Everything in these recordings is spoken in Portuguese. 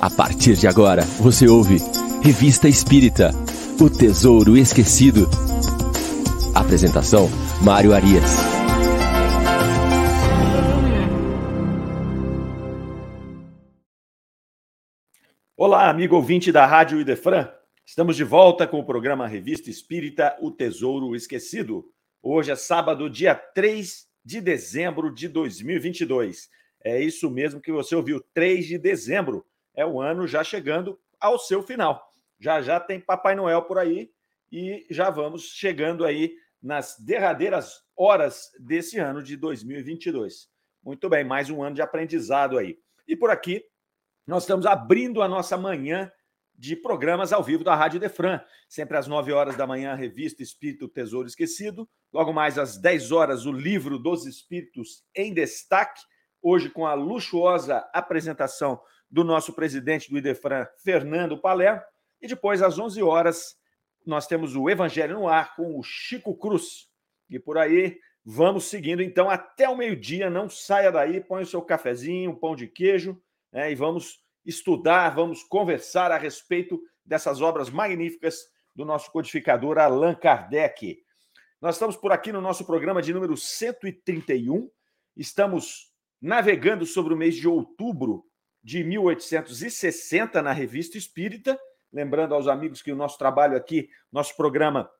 A partir de agora, você ouve Revista Espírita O Tesouro Esquecido. Apresentação: Mário Arias. Olá, amigo ouvinte da Rádio Idefran. Estamos de volta com o programa Revista Espírita O Tesouro Esquecido. Hoje é sábado, dia 3 de dezembro de 2022. É isso mesmo que você ouviu, 3 de dezembro é o ano já chegando ao seu final. Já já tem Papai Noel por aí e já vamos chegando aí nas derradeiras horas desse ano de 2022. Muito bem, mais um ano de aprendizado aí. E por aqui, nós estamos abrindo a nossa manhã de programas ao vivo da Rádio Defran. Sempre às 9 horas da manhã, a revista Espírito Tesouro Esquecido. Logo mais às 10 horas, o livro dos Espíritos em Destaque. Hoje, com a luxuosa apresentação do nosso presidente do Idefran, Fernando Palermo. E depois, às 11 horas, nós temos o Evangelho no Ar com o Chico Cruz. E por aí vamos seguindo, então, até o meio-dia. Não saia daí, põe o seu cafezinho, um pão de queijo né, e vamos estudar, vamos conversar a respeito dessas obras magníficas do nosso codificador Allan Kardec. Nós estamos por aqui no nosso programa de número 131. Estamos navegando sobre o mês de outubro de 1860 na Revista Espírita. Lembrando aos amigos que o nosso trabalho aqui, nosso programa,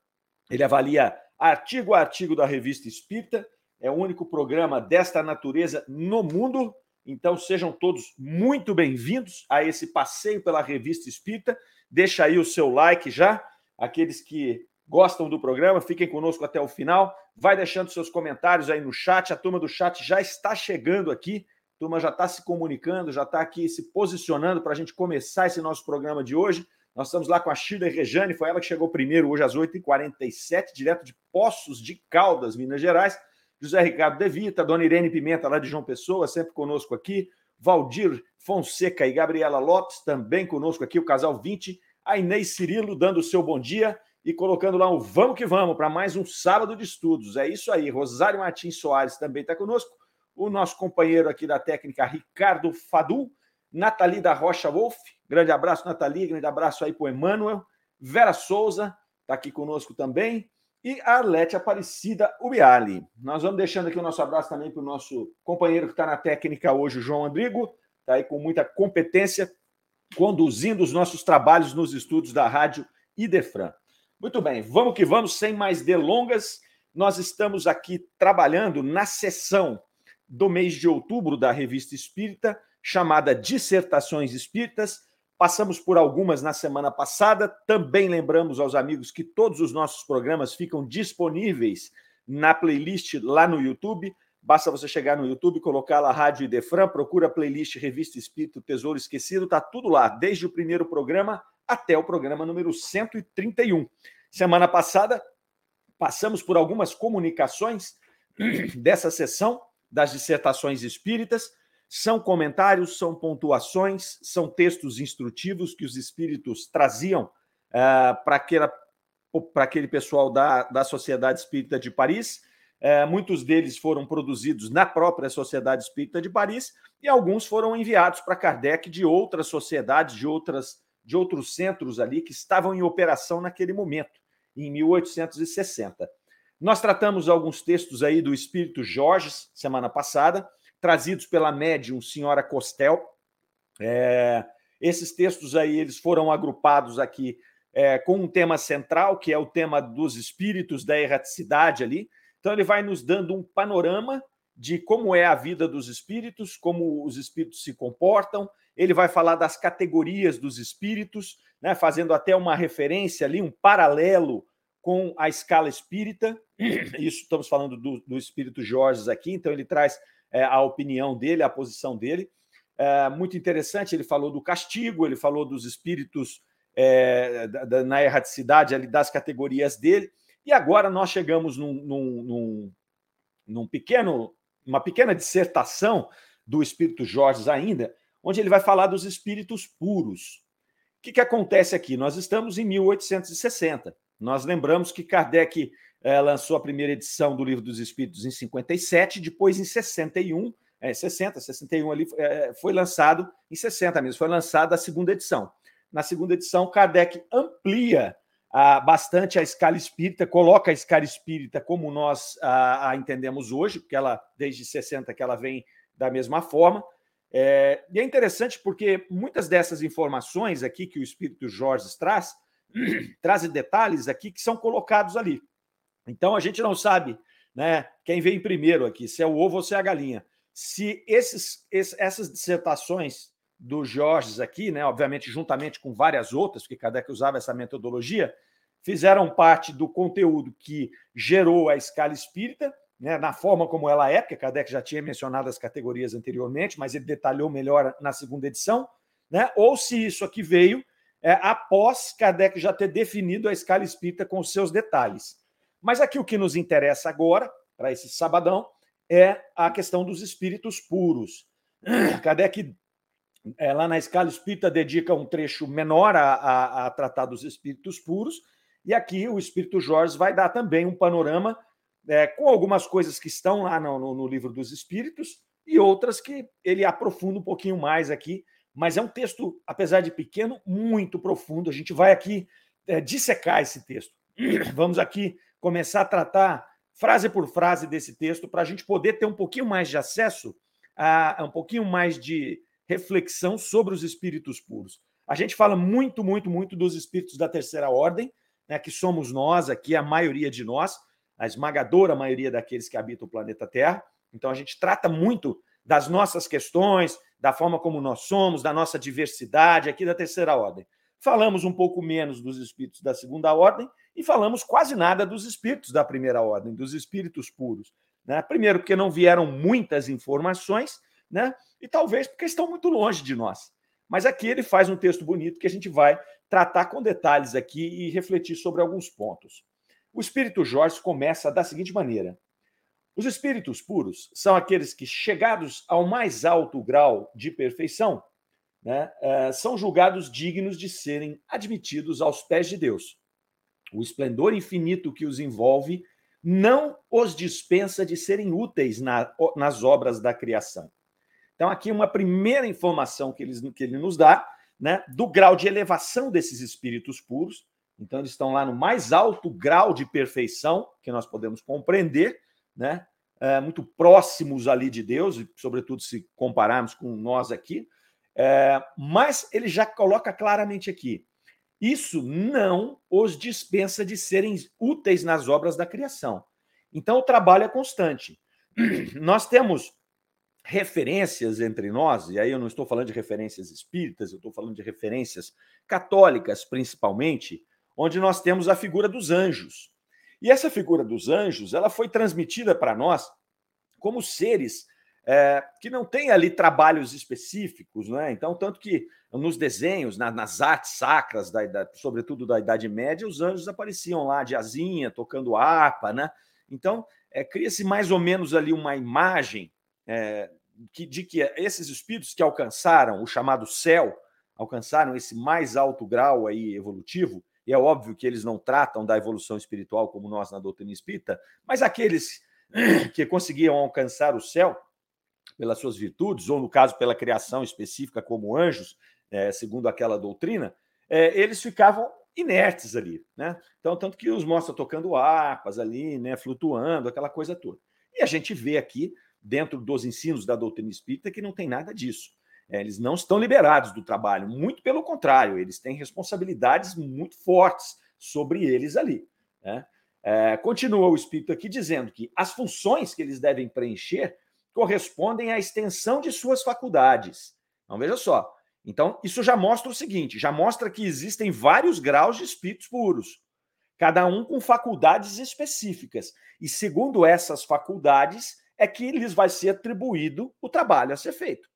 ele avalia artigo a artigo da Revista Espírita. É o único programa desta natureza no mundo. Então sejam todos muito bem-vindos a esse passeio pela Revista Espírita. Deixa aí o seu like já. Aqueles que gostam do programa, fiquem conosco até o final. Vai deixando seus comentários aí no chat. A turma do chat já está chegando aqui turma já está se comunicando, já está aqui se posicionando para a gente começar esse nosso programa de hoje. Nós estamos lá com a Shirley Rejane, foi ela que chegou primeiro hoje às 8h47, direto de Poços de Caldas, Minas Gerais. José Ricardo De Vita, Dona Irene Pimenta, lá de João Pessoa, sempre conosco aqui. Valdir Fonseca e Gabriela Lopes, também conosco aqui, o casal 20. A Inês Cirilo dando o seu bom dia e colocando lá o Vamos que Vamos para mais um sábado de estudos. É isso aí. Rosário Martins Soares também está conosco o nosso companheiro aqui da técnica, Ricardo Fadu, Nathalie da Rocha Wolf, grande abraço, Nathalie, grande abraço aí para o Emanuel, Vera Souza está aqui conosco também, e Arlete Aparecida Ubiali. Nós vamos deixando aqui o nosso abraço também para o nosso companheiro que está na técnica hoje, o João Andrigo, está aí com muita competência, conduzindo os nossos trabalhos nos estudos da Rádio Idefran. Muito bem, vamos que vamos, sem mais delongas, nós estamos aqui trabalhando na sessão do mês de outubro da Revista Espírita, chamada Dissertações Espíritas. Passamos por algumas na semana passada. Também lembramos aos amigos que todos os nossos programas ficam disponíveis na playlist lá no YouTube. Basta você chegar no YouTube, colocar lá Rádio Idefran, procura a playlist Revista Espírito Tesouro Esquecido, tá tudo lá, desde o primeiro programa até o programa número 131. Semana passada, passamos por algumas comunicações dessa sessão das dissertações espíritas. São comentários, são pontuações, são textos instrutivos que os espíritos traziam uh, para aquele pessoal da, da Sociedade Espírita de Paris. Uh, muitos deles foram produzidos na própria Sociedade Espírita de Paris e alguns foram enviados para Kardec de outras sociedades, de, outras, de outros centros ali que estavam em operação naquele momento, em 1860. Nós tratamos alguns textos aí do Espírito Jorge, semana passada, trazidos pela médium Senhora Costel. É, esses textos aí eles foram agrupados aqui é, com um tema central, que é o tema dos espíritos da erraticidade ali. Então, ele vai nos dando um panorama de como é a vida dos espíritos, como os espíritos se comportam. Ele vai falar das categorias dos espíritos, né, fazendo até uma referência ali, um paralelo com a escala espírita. Isso estamos falando do, do espírito Jorge aqui, então ele traz é, a opinião dele, a posição dele. É, muito interessante, ele falou do castigo, ele falou dos espíritos é, da, da, na erraticidade ali, das categorias dele. E agora nós chegamos num, num, num, num pequeno, uma pequena dissertação do espírito Jorge ainda, onde ele vai falar dos espíritos puros. O que, que acontece aqui? Nós estamos em 1860. Nós lembramos que Kardec eh, lançou a primeira edição do Livro dos Espíritos em 57, depois em 61, é, 60, 61 ali, é, foi lançado em 60 mesmo, foi lançada a segunda edição. Na segunda edição, Kardec amplia ah, bastante a escala espírita, coloca a escala espírita como nós a, entendemos hoje, porque ela, desde 60, que ela vem da mesma forma. É, e é interessante porque muitas dessas informações aqui que o Espírito Jorge traz, trazem detalhes aqui que são colocados ali. Então a gente não sabe né, quem vem primeiro aqui, se é o ovo ou se é a galinha. Se esses, essas dissertações do Jorge aqui, né, obviamente juntamente com várias outras, porque Kardec usava essa metodologia, fizeram parte do conteúdo que gerou a escala espírita, né, na forma como ela é, porque Kardec já tinha mencionado as categorias anteriormente, mas ele detalhou melhor na segunda edição, né, ou se isso aqui veio é, após Kardec já ter definido a escala espírita com os seus detalhes. Mas aqui o que nos interessa agora, para esse sabadão, é a questão dos espíritos puros. Kardec é, lá na escala espírita, dedica um trecho menor a, a, a, tratar dos espíritos puros, e aqui o Espírito Jorge vai dar também um panorama é, com algumas coisas que estão lá no, no, no, livro dos Espíritos e outras que ele aprofunda um pouquinho mais aqui, mas é um texto, apesar de pequeno, muito profundo. A gente vai aqui é, dissecar esse texto. Vamos aqui começar a tratar frase por frase desse texto para a gente poder ter um pouquinho mais de acesso a, a um pouquinho mais de reflexão sobre os espíritos puros. A gente fala muito, muito, muito dos espíritos da terceira ordem, né, que somos nós aqui, a maioria de nós, a esmagadora maioria daqueles que habitam o planeta Terra. Então a gente trata muito das nossas questões, da forma como nós somos, da nossa diversidade aqui da terceira ordem. Falamos um pouco menos dos espíritos da segunda ordem e falamos quase nada dos espíritos da primeira ordem, dos espíritos puros. Né? Primeiro, porque não vieram muitas informações, né? E talvez porque estão muito longe de nós. Mas aqui ele faz um texto bonito que a gente vai tratar com detalhes aqui e refletir sobre alguns pontos. O Espírito Jorge começa da seguinte maneira: os espíritos puros são aqueles que, chegados ao mais alto grau de perfeição, né, eh, são julgados dignos de serem admitidos aos pés de Deus. O esplendor infinito que os envolve não os dispensa de serem úteis na, nas obras da criação. Então, aqui uma primeira informação que, que ele nos dá, né, do grau de elevação desses espíritos puros. Então, eles estão lá no mais alto grau de perfeição que nós podemos compreender, né, é, muito próximos ali de Deus, sobretudo se compararmos com nós aqui. É, mas ele já coloca claramente aqui: isso não os dispensa de serem úteis nas obras da criação. Então, o trabalho é constante. Nós temos referências entre nós, e aí eu não estou falando de referências espíritas, eu estou falando de referências católicas, principalmente, onde nós temos a figura dos anjos. E essa figura dos anjos, ela foi transmitida para nós como seres é, que não têm ali trabalhos específicos, né? Então, tanto que nos desenhos, na, nas artes sacras, da, da, sobretudo da Idade Média, os anjos apareciam lá de asinha, tocando harpa, né? Então, é, cria-se mais ou menos ali uma imagem é, que, de que esses espíritos que alcançaram o chamado céu, alcançaram esse mais alto grau aí evolutivo, e é óbvio que eles não tratam da evolução espiritual como nós na doutrina espírita, mas aqueles que conseguiam alcançar o céu pelas suas virtudes, ou no caso pela criação específica como anjos, é, segundo aquela doutrina, é, eles ficavam inertes ali, né? Então, tanto que os mostra tocando harpas ali, né, flutuando, aquela coisa toda. E a gente vê aqui dentro dos ensinos da doutrina espírita que não tem nada disso. É, eles não estão liberados do trabalho, muito pelo contrário, eles têm responsabilidades muito fortes sobre eles ali. Né? É, continua o Espírito aqui dizendo que as funções que eles devem preencher correspondem à extensão de suas faculdades. Então, veja só. Então, isso já mostra o seguinte: já mostra que existem vários graus de espíritos puros, cada um com faculdades específicas. E segundo essas faculdades, é que lhes vai ser atribuído o trabalho a ser feito.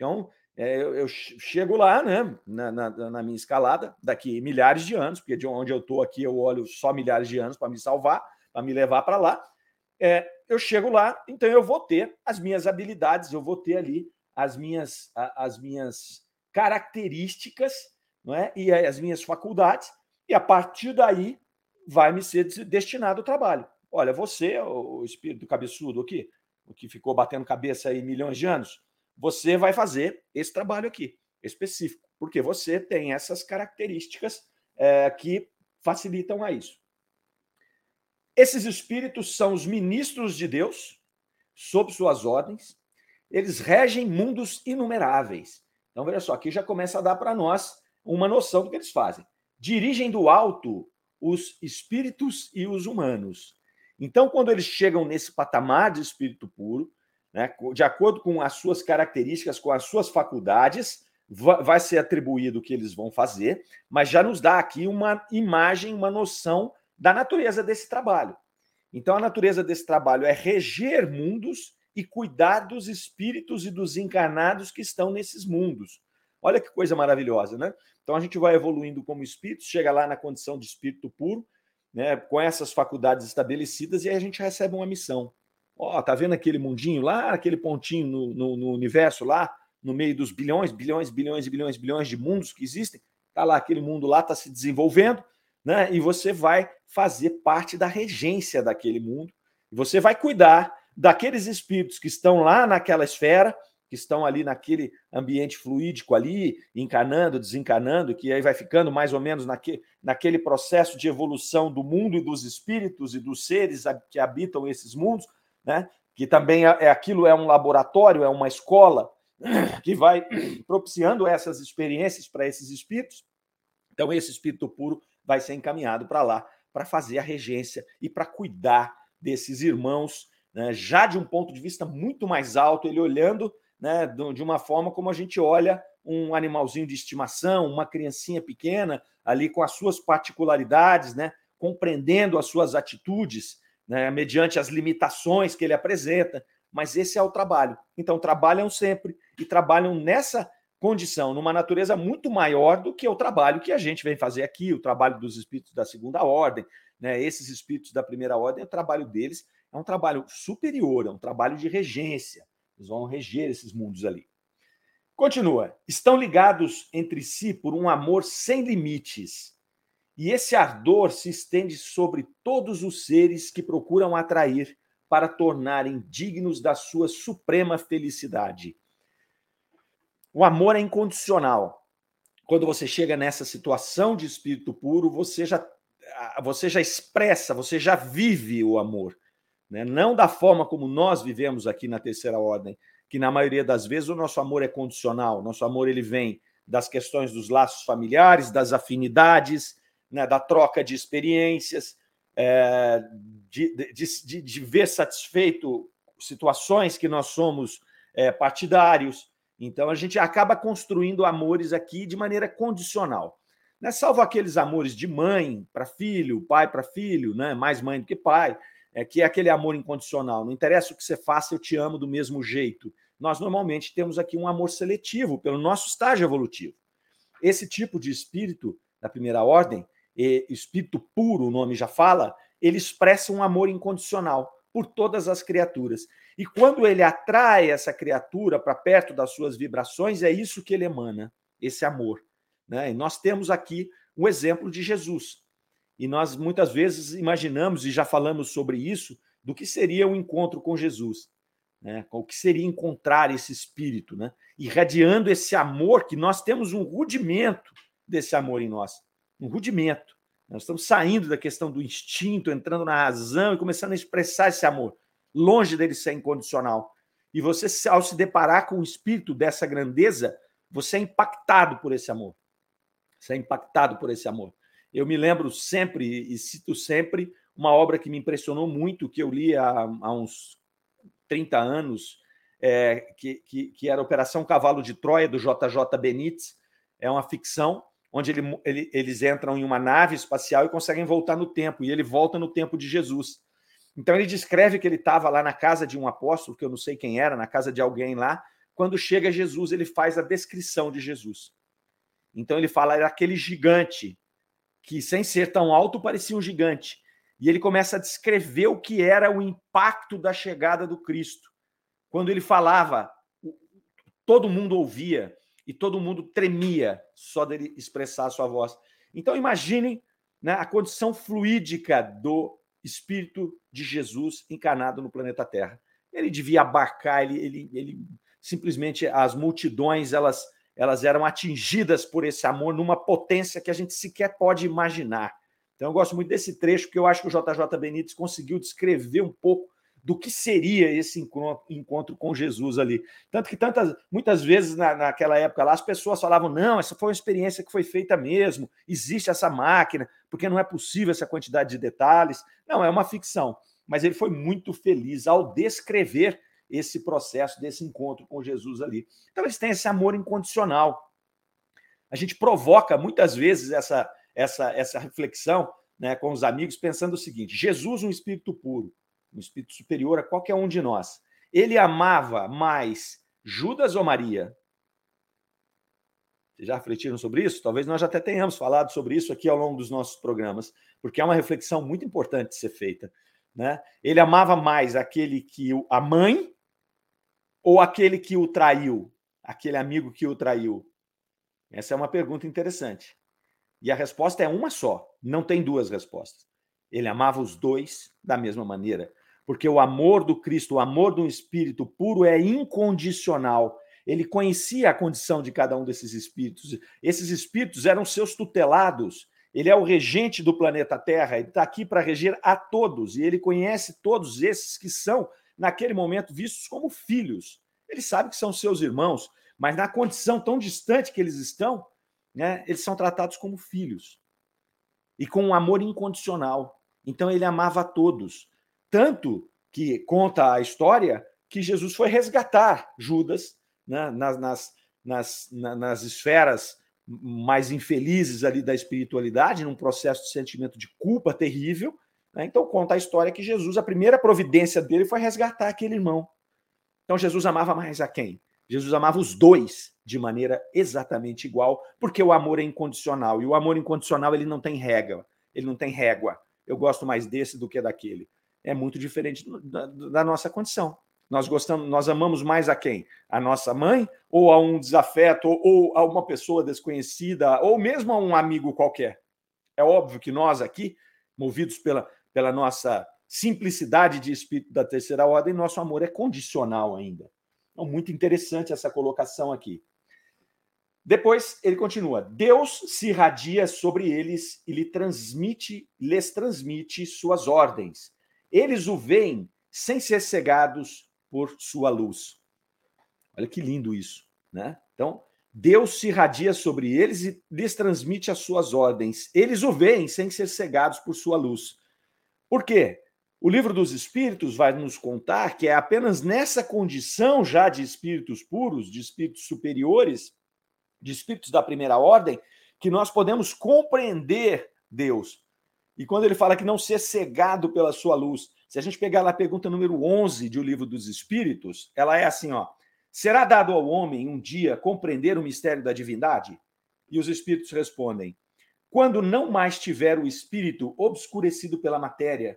Então, é, eu, eu, chego lá, né, na, na, na, minha escalada, daqui milhares de anos, porque de onde eu estou aqui eu olho só milhares de anos para me salvar, para me levar para lá. É, eu chego lá, então eu vou ter as minhas habilidades, eu vou ter ali as minhas, as minhas características não é? e as minhas faculdades, e a partir daí vai me ser destinado o trabalho. Olha, você, o espírito cabeçudo aqui, o que ficou batendo cabeça aí milhões de anos, você vai fazer esse trabalho aqui, específico, porque você tem essas características é, que facilitam a isso. Esses espíritos são os ministros de Deus, sob suas ordens, eles regem mundos inumeráveis. Então, veja só, aqui já começa a dar para nós uma noção do que eles fazem. Dirigem do alto os espíritos e os humanos. Então, quando eles chegam nesse patamar de espírito puro, né, de acordo com as suas características, com as suas faculdades, vai ser atribuído o que eles vão fazer, mas já nos dá aqui uma imagem, uma noção da natureza desse trabalho. Então, a natureza desse trabalho é reger mundos e cuidar dos espíritos e dos encarnados que estão nesses mundos. Olha que coisa maravilhosa, né? Então a gente vai evoluindo como espírito, chega lá na condição de espírito puro, né, com essas faculdades estabelecidas, e a gente recebe uma missão. Ó, tá vendo aquele mundinho lá, aquele pontinho no, no, no, universo lá, no meio dos bilhões, bilhões, bilhões e bilhões, bilhões de mundos que existem? Tá lá, aquele mundo lá está se desenvolvendo, né? E você vai fazer parte da regência daquele mundo. Você vai cuidar daqueles espíritos que estão lá naquela esfera, que estão ali naquele ambiente fluídico ali, encanando, desencanando, que aí vai ficando mais ou menos naque, naquele processo de evolução do mundo e dos espíritos e dos seres que habitam esses mundos, né? que também é, é aquilo é um laboratório, é uma escola que vai propiciando essas experiências para esses espíritos. Então esse espírito puro vai ser encaminhado para lá para fazer a regência e para cuidar desses irmãos, né? já de um ponto de vista muito mais alto, ele olhando né, de uma forma como a gente olha um animalzinho de estimação, uma criancinha pequena, ali com as suas particularidades, né, compreendendo as suas atitudes, né, mediante as limitações que ele apresenta. Mas esse é o trabalho. Então, trabalham sempre e trabalham nessa condição, numa natureza muito maior do que o trabalho que a gente vem fazer aqui, o trabalho dos espíritos da segunda ordem. Né? Esses espíritos da primeira ordem, o trabalho deles é um trabalho superior, é um trabalho de regência. Eles vão reger esses mundos ali. Continua. Estão ligados entre si por um amor sem limites. E esse ardor se estende sobre todos os seres que procuram atrair para tornarem dignos da sua suprema felicidade. O amor é incondicional. Quando você chega nessa situação de espírito puro, você já você já expressa, você já vive o amor né? não da forma como nós vivemos aqui na terceira ordem, que na maioria das vezes o nosso amor é condicional, nosso amor ele vem das questões dos laços familiares, das afinidades, né? da troca de experiências, é, de, de, de, de, ver satisfeito situações que nós somos é, partidários. Então a gente acaba construindo amores aqui de maneira condicional. Né? Salvo aqueles amores de mãe para filho, pai para filho, né? mais mãe do que pai é, que é aquele amor incondicional. Não interessa o que você faça, eu te amo do mesmo jeito. Nós normalmente temos aqui um amor seletivo pelo nosso estágio evolutivo. Esse tipo de espírito da primeira ordem, espírito puro, o nome já fala, ele expressa um amor incondicional por todas as criaturas. E quando ele atrai essa criatura para perto das suas vibrações, é isso que ele emana, esse amor. Né? E nós temos aqui o exemplo de Jesus. E nós muitas vezes imaginamos, e já falamos sobre isso, do que seria o um encontro com Jesus. Né? O que seria encontrar esse espírito, né? irradiando esse amor, que nós temos um rudimento desse amor em nós. Um rudimento. Nós estamos saindo da questão do instinto, entrando na razão e começando a expressar esse amor, longe dele ser incondicional. E você, ao se deparar com o espírito dessa grandeza, você é impactado por esse amor. Você é impactado por esse amor. Eu me lembro sempre, e cito sempre, uma obra que me impressionou muito, que eu li há, há uns 30 anos, é, que, que, que, era Operação Cavalo de Troia, do JJ Benítez. É uma ficção onde ele, ele, eles entram em uma nave espacial e conseguem voltar no tempo, e ele volta no tempo de Jesus. Então ele descreve que ele estava lá na casa de um apóstolo, que eu não sei quem era, na casa de alguém lá. Quando chega Jesus, ele faz a descrição de Jesus. Então ele fala, era aquele gigante que, sem ser tão alto, parecia um gigante. E ele começa a descrever o que era o impacto da chegada do Cristo. Quando ele falava, todo mundo ouvia e todo mundo tremia só dele expressar a sua voz. Então, imaginem né, a condição fluídica do Espírito de Jesus encarnado no planeta Terra. ele devia abarcar, ele, ele, ele simplesmente as multidões elas, elas eram atingidas por esse amor numa potência que a gente sequer pode imaginar. Então eu gosto muito desse trecho, porque eu acho que o JJ Benítez conseguiu descrever um pouco do que seria esse encontro com Jesus ali. Tanto que tantas, muitas vezes na, naquela época lá, as pessoas falavam: não, essa foi uma experiência que foi feita mesmo, existe essa máquina, porque não é possível essa quantidade de detalhes. Não, é uma ficção. Mas ele foi muito feliz ao descrever esse processo desse encontro com Jesus ali. Então eles têm esse amor incondicional. A gente provoca muitas vezes essa, essa, essa reflexão né, com os amigos, pensando o seguinte: Jesus, um espírito puro, um espírito superior a qualquer um de nós. Ele amava mais Judas ou Maria? Vocês já refletiram sobre isso? Talvez nós até tenhamos falado sobre isso aqui ao longo dos nossos programas, porque é uma reflexão muito importante de ser feita. Né? Ele amava mais aquele que o, a mãe ou aquele que o traiu, aquele amigo que o traiu? Essa é uma pergunta interessante. E a resposta é uma só, não tem duas respostas. Ele amava os dois da mesma maneira porque o amor do Cristo, o amor do Espírito puro é incondicional. Ele conhecia a condição de cada um desses espíritos. Esses espíritos eram seus tutelados. Ele é o regente do planeta Terra, ele está aqui para reger a todos, e ele conhece todos esses que são, naquele momento, vistos como filhos. Ele sabe que são seus irmãos, mas na condição tão distante que eles estão, né, eles são tratados como filhos. E com um amor incondicional. Então ele amava a todos. Tanto que conta a história que Jesus foi resgatar Judas né, nas, nas, nas, nas esferas mais infelizes ali da espiritualidade, num processo de sentimento de culpa terrível. Né? Então conta a história que Jesus, a primeira providência dele foi resgatar aquele irmão. Então Jesus amava mais a quem? Jesus amava os dois de maneira exatamente igual, porque o amor é incondicional e o amor incondicional ele não tem regra, ele não tem régua. Eu gosto mais desse do que daquele é muito diferente da, da, nossa condição. Nós gostamos, nós amamos mais a quem? A nossa mãe ou a um desafeto ou, ou a uma pessoa desconhecida ou mesmo a um amigo qualquer. É óbvio que nós aqui, movidos pela, pela nossa simplicidade de espírito da terceira ordem, nosso amor é condicional ainda. Então, muito interessante essa colocação aqui. Depois ele continua: Deus se irradia sobre eles e lhe transmite, lhes transmite suas ordens eles o veem sem ser cegados por sua luz. Olha que lindo isso, né? Então, Deus se irradia sobre eles e lhes transmite as suas ordens. Eles o veem sem ser cegados por sua luz. Por quê? O livro dos Espíritos vai nos contar que é apenas nessa condição já de espíritos puros, de espíritos superiores, de espíritos da primeira ordem, que nós podemos compreender Deus. E quando ele fala que não ser cegado pela sua luz, se a gente pegar lá a pergunta número 11 de O Livro dos Espíritos, ela é assim, ó: Será dado ao homem um dia compreender o mistério da divindade? E os espíritos respondem: Quando não mais tiver o espírito obscurecido pela matéria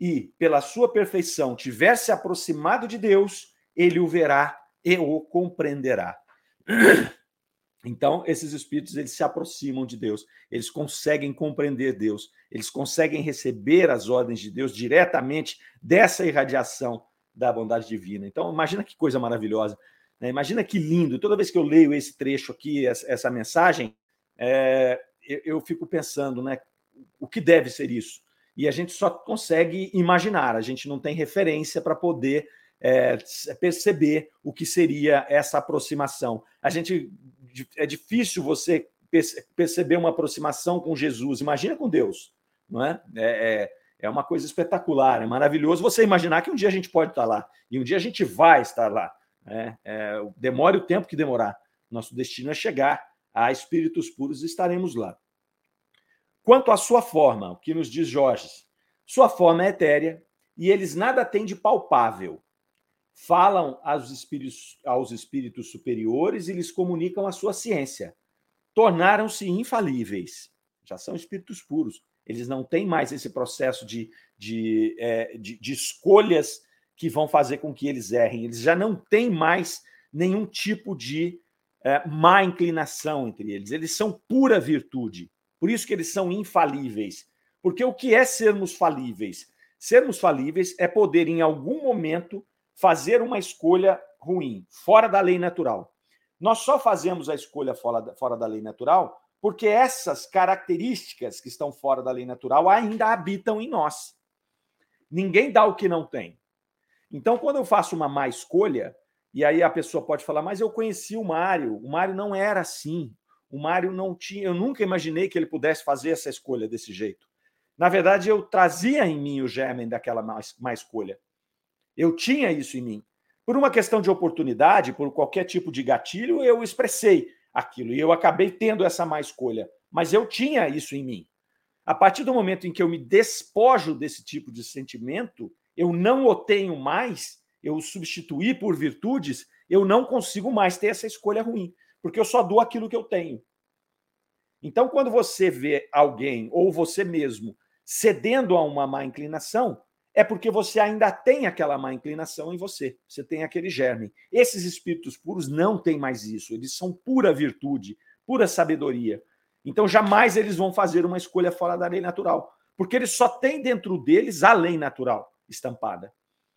e pela sua perfeição tiver se aproximado de Deus, ele o verá e o compreenderá. Então, esses espíritos eles se aproximam de Deus, eles conseguem compreender Deus, eles conseguem receber as ordens de Deus diretamente dessa irradiação da bondade divina. Então, imagina que coisa maravilhosa, né? imagina que lindo. Toda vez que eu leio esse trecho aqui, essa, mensagem, é, eu, eu fico pensando, né? O que deve ser isso? E a gente só consegue imaginar, a gente não tem referência para poder é, perceber o que seria essa aproximação. A gente é difícil você perceber uma aproximação com Jesus. Imagina com Deus, não é? É, é, é uma coisa espetacular, é maravilhoso você imaginar que um dia a gente pode estar lá e um dia a gente vai estar lá. É, é, demore o tempo que demorar. Nosso destino é chegar a espíritos puros e estaremos lá. Quanto à sua forma, o que nos diz Jorge, sua forma é etérea e eles nada têm de palpável falam aos espíritos, aos espíritos superiores e lhes comunicam a sua ciência. Tornaram-se infalíveis. Já são espíritos puros. Eles não têm mais esse processo de, de, é, de, de escolhas que vão fazer com que eles errem. Eles já não têm mais nenhum tipo de é, má inclinação entre eles. Eles são pura virtude. Por isso que eles são infalíveis. Porque o que é sermos falíveis? Sermos falíveis é poder, em algum momento, fazer uma escolha ruim, fora da lei natural. Nós só fazemos a escolha fora da, fora da lei natural porque essas características que estão fora da lei natural ainda habitam em nós. Ninguém dá o que não tem. Então, quando eu faço uma má escolha, e aí a pessoa pode falar, mas eu conheci o Mário, o Mário não era assim. O Mário não tinha, eu nunca imaginei que ele pudesse fazer essa escolha desse jeito. Na verdade, eu trazia em mim o germen daquela má, má escolha. Eu tinha isso em mim. Por uma questão de oportunidade, por qualquer tipo de gatilho, eu expressei aquilo e eu acabei tendo essa má escolha. Mas eu tinha isso em mim. A partir do momento em que eu me despojo desse tipo de sentimento, eu não o tenho mais, eu o substituí por virtudes, eu não consigo mais ter essa escolha ruim, porque eu só dou aquilo que eu tenho. Então, quando você vê alguém ou você mesmo cedendo a uma má inclinação, é porque você ainda tem aquela má inclinação em você. Você tem aquele germe. Esses espíritos puros não têm mais isso. Eles são pura virtude, pura sabedoria. Então, jamais eles vão fazer uma escolha fora da lei natural, porque eles só têm dentro deles a lei natural estampada.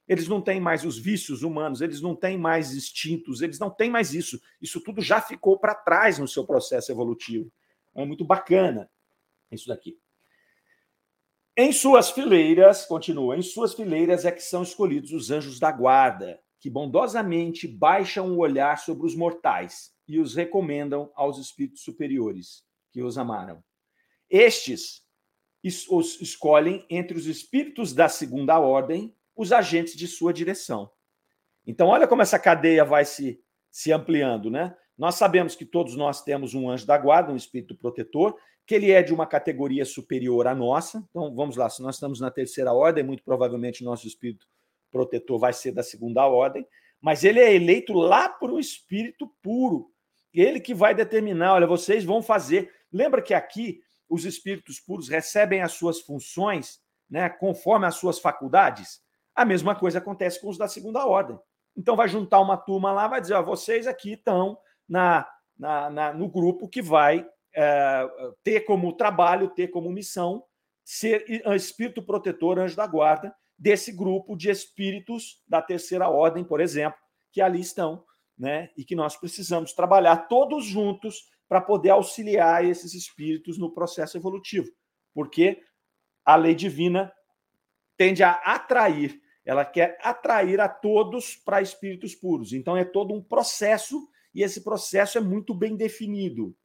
Eles não têm mais os vícios humanos, eles não têm mais instintos, eles não têm mais isso. Isso tudo já ficou para trás no seu processo evolutivo. É muito bacana isso daqui. Em suas fileiras, continua, em suas fileiras é que são escolhidos os anjos da guarda, que bondosamente baixam o olhar sobre os mortais e os recomendam aos espíritos superiores que os amaram. Estes os escolhem entre os espíritos da segunda ordem os agentes de sua direção. Então, olha como essa cadeia vai se, se ampliando, né? Nós sabemos que todos nós temos um anjo da guarda, um espírito protetor, que ele é de uma categoria superior à nossa. Então, vamos lá, se nós estamos na terceira ordem, muito provavelmente nosso espírito protetor vai ser da segunda ordem, mas ele é eleito lá por um espírito puro. Ele que vai determinar, olha, vocês vão fazer. Lembra que aqui os espíritos puros recebem as suas funções, né, conforme as suas faculdades? A mesma coisa acontece com os da segunda ordem. Então vai juntar uma turma lá, vai dizer, ó, vocês aqui estão na, na, na, no grupo que vai é, ter como trabalho, ter como missão ser espírito protetor, anjo da guarda, desse grupo de espíritos da terceira ordem, por exemplo, que ali estão, né? E que nós precisamos trabalhar todos juntos para poder auxiliar esses espíritos no processo evolutivo, porque a lei divina tende a atrair, ela quer atrair a todos para espíritos puros. Então é todo um processo e esse processo é muito bem definido.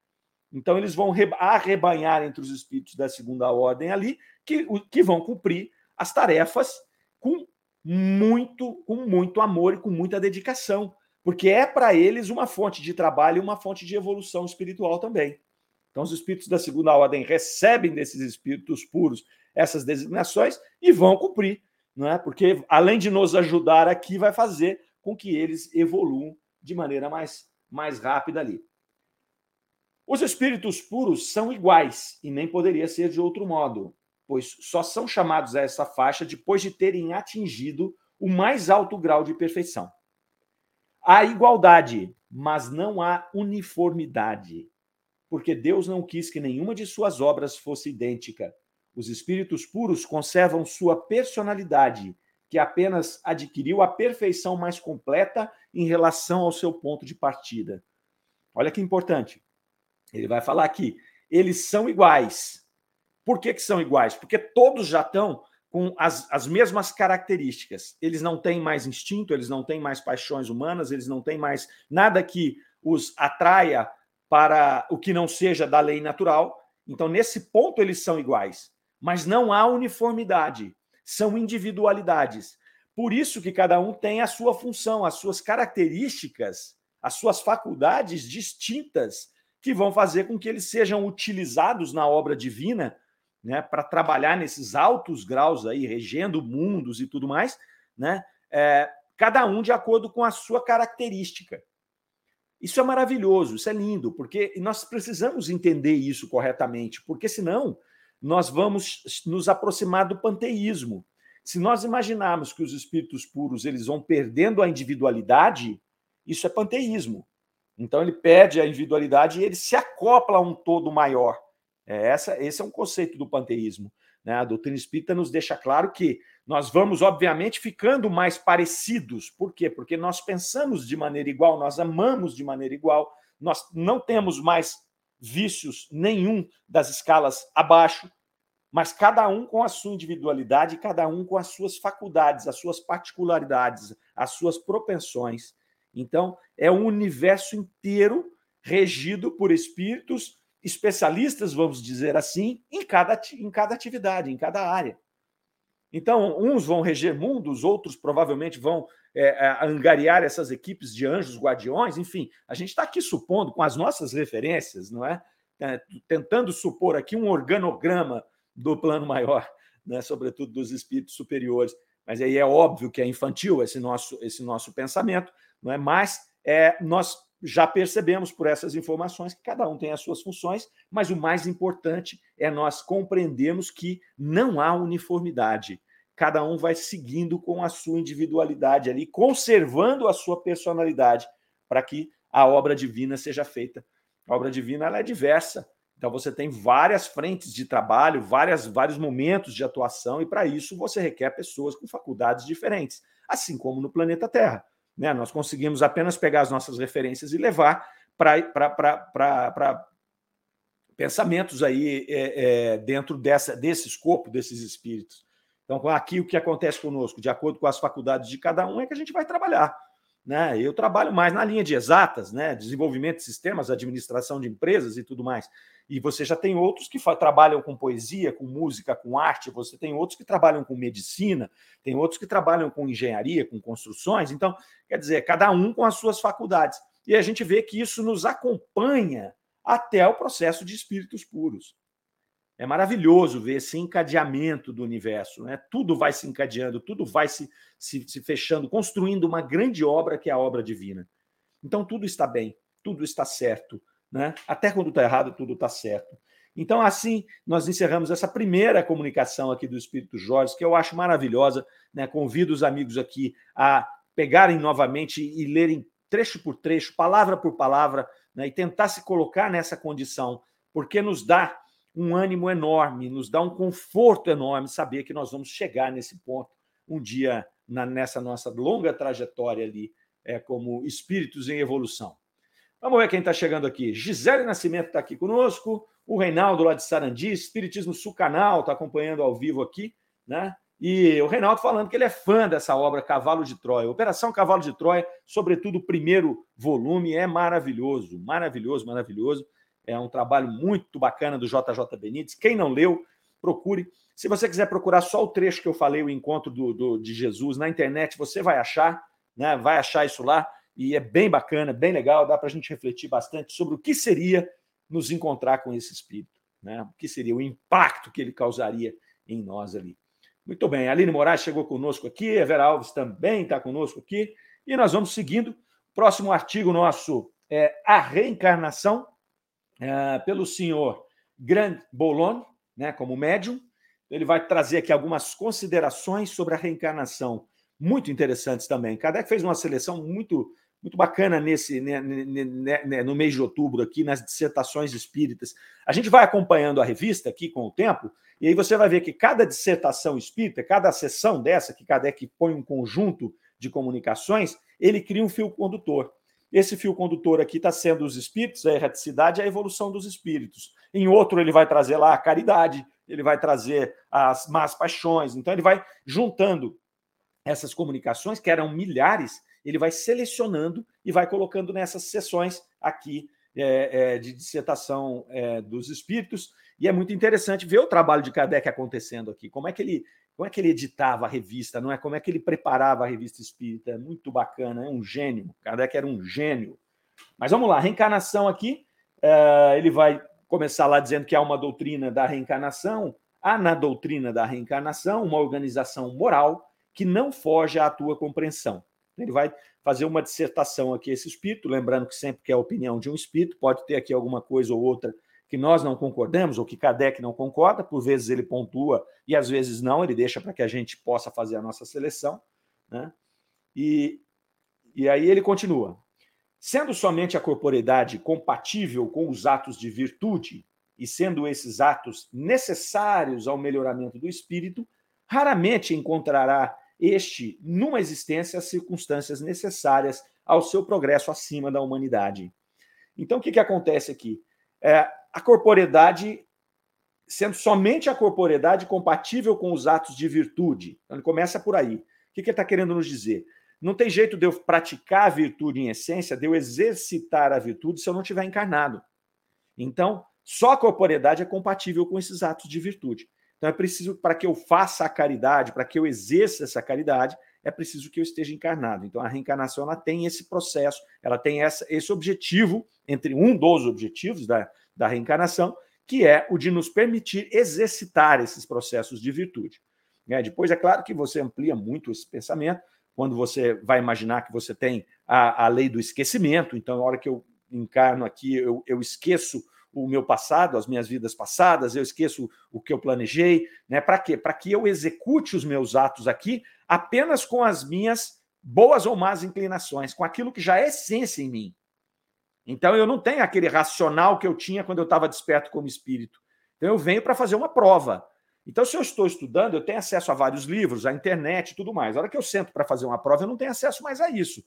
Então, eles vão arrebanhar entre os espíritos da segunda ordem ali, que, que vão cumprir as tarefas com muito, com muito amor e com muita dedicação, porque é para eles uma fonte de trabalho e uma fonte de evolução espiritual também. Então, os espíritos da segunda ordem recebem desses espíritos puros essas designações e vão cumprir, não é? Porque além de nos ajudar aqui, vai fazer com que eles evoluam de maneira mais, mais rápida ali. Os espíritos puros são iguais e nem poderia ser de outro modo, pois só são chamados a essa faixa depois de terem atingido o mais alto grau de perfeição. Há igualdade, mas não há uniformidade, porque Deus não quis que nenhuma de suas obras fosse idêntica. Os espíritos puros conservam sua personalidade, que apenas adquiriu a perfeição mais completa em relação ao seu ponto de partida. Olha que importante. Ele vai falar aqui, eles são iguais. Por que, que são iguais? Porque todos já estão com as, as mesmas características. Eles não têm mais instinto, eles não têm mais paixões humanas, eles não têm mais nada que os atraia para o que não seja da lei natural. Então, nesse ponto, eles são iguais. Mas não há uniformidade, são individualidades. Por isso que cada um tem a sua função, as suas características, as suas faculdades distintas que vão fazer com que eles sejam utilizados na obra divina, né, para trabalhar nesses altos graus aí, regendo mundos e tudo mais, né, é, cada um de acordo com a sua característica. Isso é maravilhoso, isso é lindo, porque nós precisamos entender isso corretamente, porque senão nós vamos nos aproximar do panteísmo. Se nós imaginarmos que os espíritos puros eles vão perdendo a individualidade, isso é panteísmo. Então ele perde a individualidade e ele se acopla a um todo maior. É, essa, esse é um conceito do panteísmo. Né? A doutrina espírita nos deixa claro que nós vamos, obviamente, ficando mais parecidos. Por quê? Porque nós pensamos de maneira igual, nós amamos de maneira igual, nós não temos mais vícios nenhum das escalas abaixo, mas cada um com a sua individualidade, cada um com as suas faculdades, as suas particularidades, as suas propensões. Então, é um universo inteiro regido por espíritos especialistas, vamos dizer assim, em cada, em cada atividade, em cada área. Então, uns vão reger mundos, outros provavelmente vão é, é, angariar essas equipes de anjos guardiões, enfim, a gente está aqui supondo, com as nossas referências, não é? é? Tentando supor aqui um organograma do plano maior, né? sobretudo dos espíritos superiores. Mas aí é óbvio que é infantil esse nosso, esse nosso pensamento, não é? mas é, nós já percebemos por essas informações que cada um tem as suas funções, mas o mais importante é nós compreendermos que não há uniformidade. Cada um vai seguindo com a sua individualidade ali, conservando a sua personalidade, para que a obra divina seja feita. A obra divina ela é diversa. Então você tem várias frentes de trabalho, várias, vários momentos de atuação, e para isso você requer pessoas com faculdades diferentes, assim como no planeta Terra. Né? Nós conseguimos apenas pegar as nossas referências e levar para pensamentos aí é, é, dentro dessa, desse escopo, desses espíritos. Então, aqui o que acontece conosco, de acordo com as faculdades de cada um, é que a gente vai trabalhar. Né? Eu trabalho mais na linha de exatas, né? desenvolvimento de sistemas, administração de empresas e tudo mais. E você já tem outros que trabalham com poesia, com música, com arte, você tem outros que trabalham com medicina, tem outros que trabalham com engenharia, com construções. Então, quer dizer, cada um com as suas faculdades. E a gente vê que isso nos acompanha até o processo de espíritos puros. É maravilhoso ver esse encadeamento do universo, né? Tudo vai se encadeando, tudo vai se, se, se fechando, construindo uma grande obra que é a obra divina. Então tudo está bem, tudo está certo, né? Até quando está errado, tudo está certo. Então, assim, nós encerramos essa primeira comunicação aqui do Espírito Jorge, que eu acho maravilhosa. Né? Convido os amigos aqui a pegarem novamente e lerem trecho por trecho, palavra por palavra, né? e tentar se colocar nessa condição, porque nos dá um ânimo enorme, nos dá um conforto enorme saber que nós vamos chegar nesse ponto um dia na, nessa nossa longa trajetória ali, é, como espíritos em evolução. Vamos ver quem está chegando aqui. Gisele Nascimento está aqui conosco. O Reinaldo lá de Sarandi, Espiritismo Sul Canal, está acompanhando ao vivo aqui, né? E o Reinaldo falando que ele é fã dessa obra Cavalo de Troia. Operação Cavalo de Troia, sobretudo o primeiro volume, é maravilhoso, maravilhoso, maravilhoso. É um trabalho muito bacana do JJ Benítez. Quem não leu, procure. Se você quiser procurar só o trecho que eu falei, o encontro do, do de Jesus na internet, você vai achar, né? Vai achar isso lá e é bem bacana, bem legal, dá para a gente refletir bastante sobre o que seria nos encontrar com esse espírito, né? o que seria o impacto que ele causaria em nós ali. Muito bem, Aline Moraes chegou conosco aqui, Vera Alves também está conosco aqui, e nós vamos seguindo. Próximo artigo nosso é A Reencarnação, é, pelo senhor Grand Bolon, né, como médium. Ele vai trazer aqui algumas considerações sobre a reencarnação, muito interessantes também. Kardec fez uma seleção muito muito bacana nesse né, né, né, no mês de outubro aqui nas dissertações espíritas. A gente vai acompanhando a revista aqui com o tempo e aí você vai ver que cada dissertação espírita, cada sessão dessa que Kardec põe um conjunto de comunicações, ele cria um fio condutor. Esse fio condutor aqui está sendo os espíritos, a erraticidade a evolução dos espíritos. Em outro ele vai trazer lá a caridade, ele vai trazer as más paixões. Então ele vai juntando essas comunicações que eram milhares ele vai selecionando e vai colocando nessas sessões aqui é, é, de dissertação é, dos espíritos. E é muito interessante ver o trabalho de Kardec acontecendo aqui. Como é que ele, como é que ele editava a revista, não é? Como é que ele preparava a revista espírita? É muito bacana, é um gênio. Kardec era um gênio. Mas vamos lá, reencarnação aqui. É, ele vai começar lá dizendo que há uma doutrina da reencarnação. Há na doutrina da reencarnação uma organização moral que não foge à tua compreensão. Ele vai fazer uma dissertação aqui, esse espírito, lembrando que sempre que é a opinião de um espírito, pode ter aqui alguma coisa ou outra que nós não concordamos, ou que Kardec não concorda, por vezes ele pontua e às vezes não, ele deixa para que a gente possa fazer a nossa seleção. Né? E, e aí ele continua. Sendo somente a corporeidade compatível com os atos de virtude, e sendo esses atos necessários ao melhoramento do espírito, raramente encontrará este, numa existência, as circunstâncias necessárias ao seu progresso acima da humanidade. Então, o que, que acontece aqui? É, a corporeidade, sendo somente a corporeidade compatível com os atos de virtude. Então, ele começa por aí. O que, que ele está querendo nos dizer? Não tem jeito de eu praticar a virtude em essência, de eu exercitar a virtude se eu não estiver encarnado. Então, só a corporeidade é compatível com esses atos de virtude. Então é preciso, para que eu faça a caridade, para que eu exerça essa caridade, é preciso que eu esteja encarnado. Então a reencarnação ela tem esse processo, ela tem essa, esse objetivo, entre um dos objetivos da, da reencarnação, que é o de nos permitir exercitar esses processos de virtude. É, depois, é claro que você amplia muito esse pensamento, quando você vai imaginar que você tem a, a lei do esquecimento, então, na hora que eu encarno aqui, eu, eu esqueço o meu passado, as minhas vidas passadas, eu esqueço o que eu planejei, né? Para quê? Para que eu execute os meus atos aqui apenas com as minhas boas ou más inclinações, com aquilo que já é essência em mim. Então eu não tenho aquele racional que eu tinha quando eu estava desperto como espírito. Então eu venho para fazer uma prova. Então, se eu estou estudando, eu tenho acesso a vários livros, à internet e tudo mais. A hora que eu sento para fazer uma prova, eu não tenho acesso mais a isso.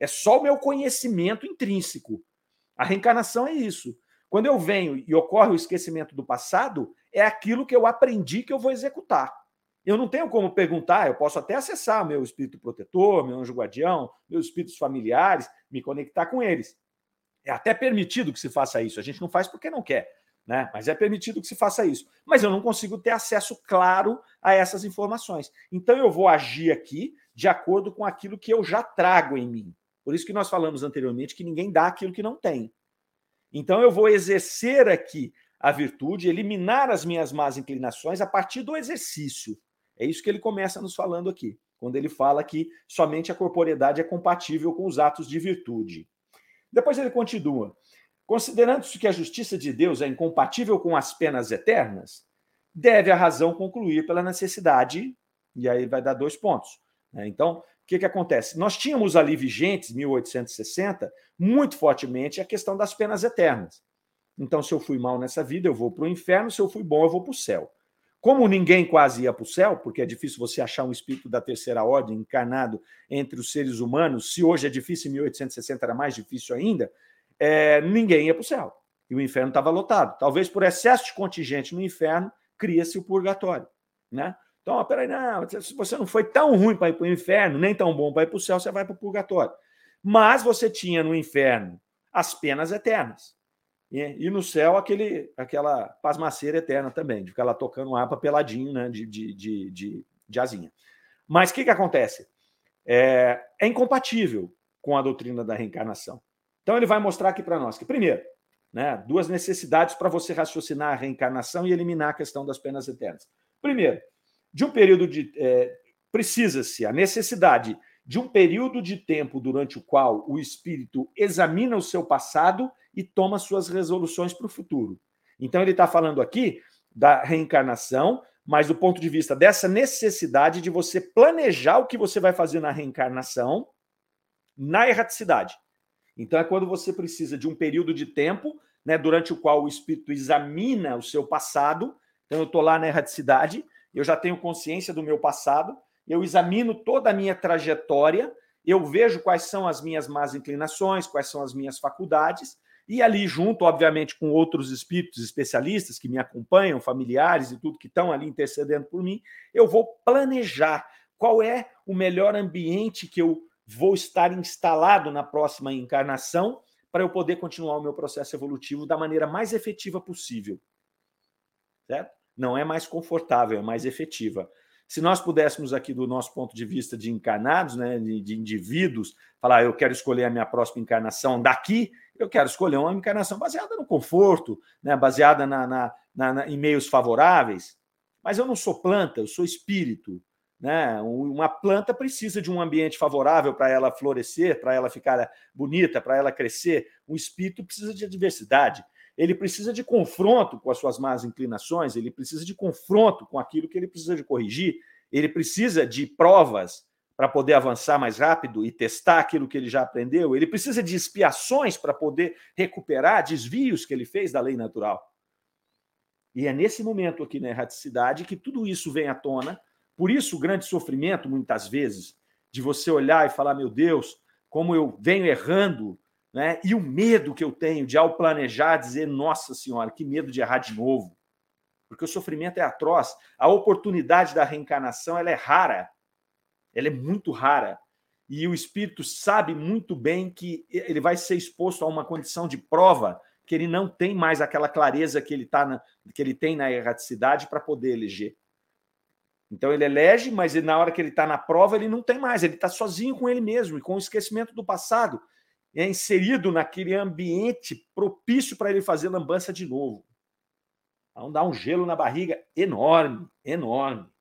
É só o meu conhecimento intrínseco. A reencarnação é isso. Quando eu venho e ocorre o esquecimento do passado, é aquilo que eu aprendi que eu vou executar. Eu não tenho como perguntar, eu posso até acessar meu espírito protetor, meu anjo guardião, meus espíritos familiares, me conectar com eles. É até permitido que se faça isso. A gente não faz porque não quer, né? Mas é permitido que se faça isso. Mas eu não consigo ter acesso claro a essas informações. Então eu vou agir aqui de acordo com aquilo que eu já trago em mim. Por isso que nós falamos anteriormente que ninguém dá aquilo que não tem. Então eu vou exercer aqui a virtude, eliminar as minhas más inclinações a partir do exercício. É isso que ele começa nos falando aqui, quando ele fala que somente a corporeidade é compatível com os atos de virtude. Depois ele continua: considerando-se que a justiça de Deus é incompatível com as penas eternas, deve a razão concluir pela necessidade, e aí vai dar dois pontos. Né? Então, o que, que acontece? Nós tínhamos ali vigentes, 1860, muito fortemente a questão das penas eternas. Então, se eu fui mal nessa vida, eu vou para o inferno, se eu fui bom, eu vou para o céu. Como ninguém quase ia para o céu, porque é difícil você achar um espírito da terceira ordem encarnado entre os seres humanos, se hoje é difícil, em 1860 era mais difícil ainda, é, ninguém ia para o céu. E o inferno estava lotado. Talvez por excesso de contingente no inferno, cria-se o purgatório. Né? Então, peraí, não, se você não foi tão ruim para ir para o inferno, nem tão bom para ir para o céu, você vai para o purgatório. Mas você tinha no inferno as penas eternas. E, e no céu, aquele, aquela pasmaceira eterna também, de ficar lá tocando harpa peladinho, né, de, de, de, de, de asinha. Mas o que, que acontece? É, é incompatível com a doutrina da reencarnação. Então, ele vai mostrar aqui para nós que, primeiro, né, duas necessidades para você raciocinar a reencarnação e eliminar a questão das penas eternas. Primeiro, de um período de. É, Precisa-se a necessidade de um período de tempo durante o qual o espírito examina o seu passado e toma suas resoluções para o futuro. Então, ele está falando aqui da reencarnação, mas do ponto de vista dessa necessidade de você planejar o que você vai fazer na reencarnação na erraticidade. Então, é quando você precisa de um período de tempo né, durante o qual o espírito examina o seu passado. Então, eu estou lá na erraticidade eu já tenho consciência do meu passado, eu examino toda a minha trajetória, eu vejo quais são as minhas más inclinações, quais são as minhas faculdades, e ali, junto, obviamente, com outros espíritos especialistas que me acompanham, familiares e tudo que estão ali intercedendo por mim, eu vou planejar qual é o melhor ambiente que eu vou estar instalado na próxima encarnação para eu poder continuar o meu processo evolutivo da maneira mais efetiva possível. Certo? Não é mais confortável, é mais efetiva. Se nós pudéssemos aqui, do nosso ponto de vista de encarnados, né, de, de indivíduos, falar, eu quero escolher a minha próxima encarnação daqui, eu quero escolher uma encarnação baseada no conforto, né, baseada na, na, na, na, em meios favoráveis. Mas eu não sou planta, eu sou espírito. Né? Uma planta precisa de um ambiente favorável para ela florescer, para ela ficar bonita, para ela crescer. Um espírito precisa de adversidade ele precisa de confronto com as suas más inclinações, ele precisa de confronto com aquilo que ele precisa de corrigir, ele precisa de provas para poder avançar mais rápido e testar aquilo que ele já aprendeu, ele precisa de expiações para poder recuperar desvios que ele fez da lei natural. E é nesse momento aqui na erraticidade que tudo isso vem à tona. Por isso, o grande sofrimento, muitas vezes, de você olhar e falar: meu Deus, como eu venho errando, né? e o medo que eu tenho de, ao planejar, dizer: nossa Senhora, que medo de errar de novo. Porque o sofrimento é atroz. A oportunidade da reencarnação ela é rara. Ela é muito rara. E o espírito sabe muito bem que ele vai ser exposto a uma condição de prova que ele não tem mais aquela clareza que ele, tá na, que ele tem na erraticidade para poder eleger. Então ele elege, mas na hora que ele está na prova, ele não tem mais, ele está sozinho com ele mesmo e com o esquecimento do passado. É inserido naquele ambiente propício para ele fazer lambança de novo. Então dá um gelo na barriga enorme, enorme.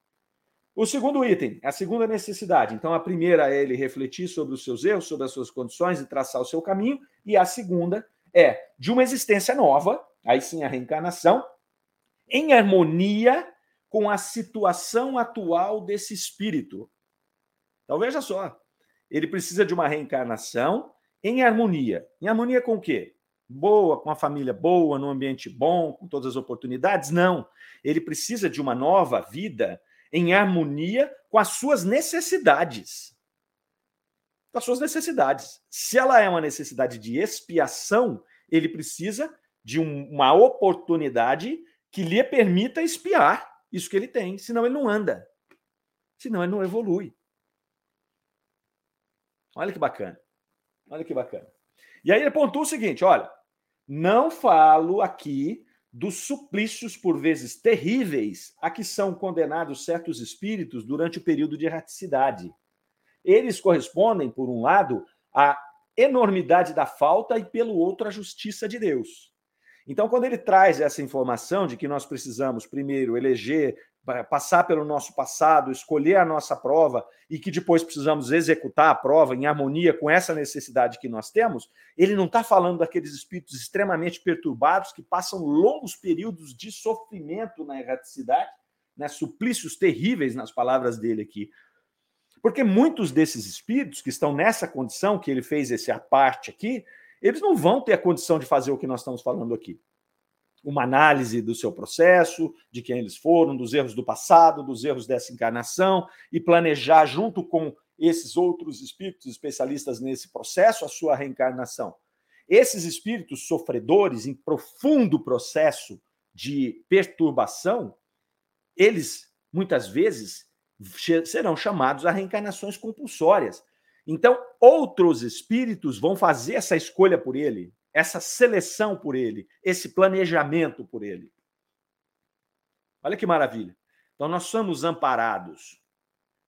O segundo item, a segunda necessidade. Então, a primeira é ele refletir sobre os seus erros, sobre as suas condições e traçar o seu caminho. E a segunda é de uma existência nova, aí sim a reencarnação, em harmonia com a situação atual desse espírito. Então veja só, ele precisa de uma reencarnação em harmonia. Em harmonia com o quê? Boa, com a família boa, num ambiente bom, com todas as oportunidades? Não. Ele precisa de uma nova vida em harmonia com as suas necessidades com as suas necessidades. Se ela é uma necessidade de expiação, ele precisa de um, uma oportunidade que lhe permita expiar isso que ele tem, senão ele não anda. Senão ele não evolui. Olha que bacana. Olha que bacana. E aí ele pontua o seguinte: olha, não falo aqui dos suplícios por vezes terríveis a que são condenados certos espíritos durante o período de erraticidade eles correspondem, por um lado, à enormidade da falta e, pelo outro, à justiça de Deus. Então, quando ele traz essa informação de que nós precisamos, primeiro, eleger, passar pelo nosso passado, escolher a nossa prova e que depois precisamos executar a prova em harmonia com essa necessidade que nós temos, ele não está falando daqueles espíritos extremamente perturbados que passam longos períodos de sofrimento na erraticidade, né, suplícios terríveis nas palavras dele aqui, porque muitos desses espíritos que estão nessa condição, que ele fez esse aparte aqui, eles não vão ter a condição de fazer o que nós estamos falando aqui. Uma análise do seu processo, de quem eles foram, dos erros do passado, dos erros dessa encarnação, e planejar junto com esses outros espíritos especialistas nesse processo a sua reencarnação. Esses espíritos sofredores em profundo processo de perturbação, eles muitas vezes serão chamados a reencarnações compulsórias. Então, outros espíritos vão fazer essa escolha por ele, essa seleção por ele, esse planejamento por ele. Olha que maravilha. Então, nós somos amparados.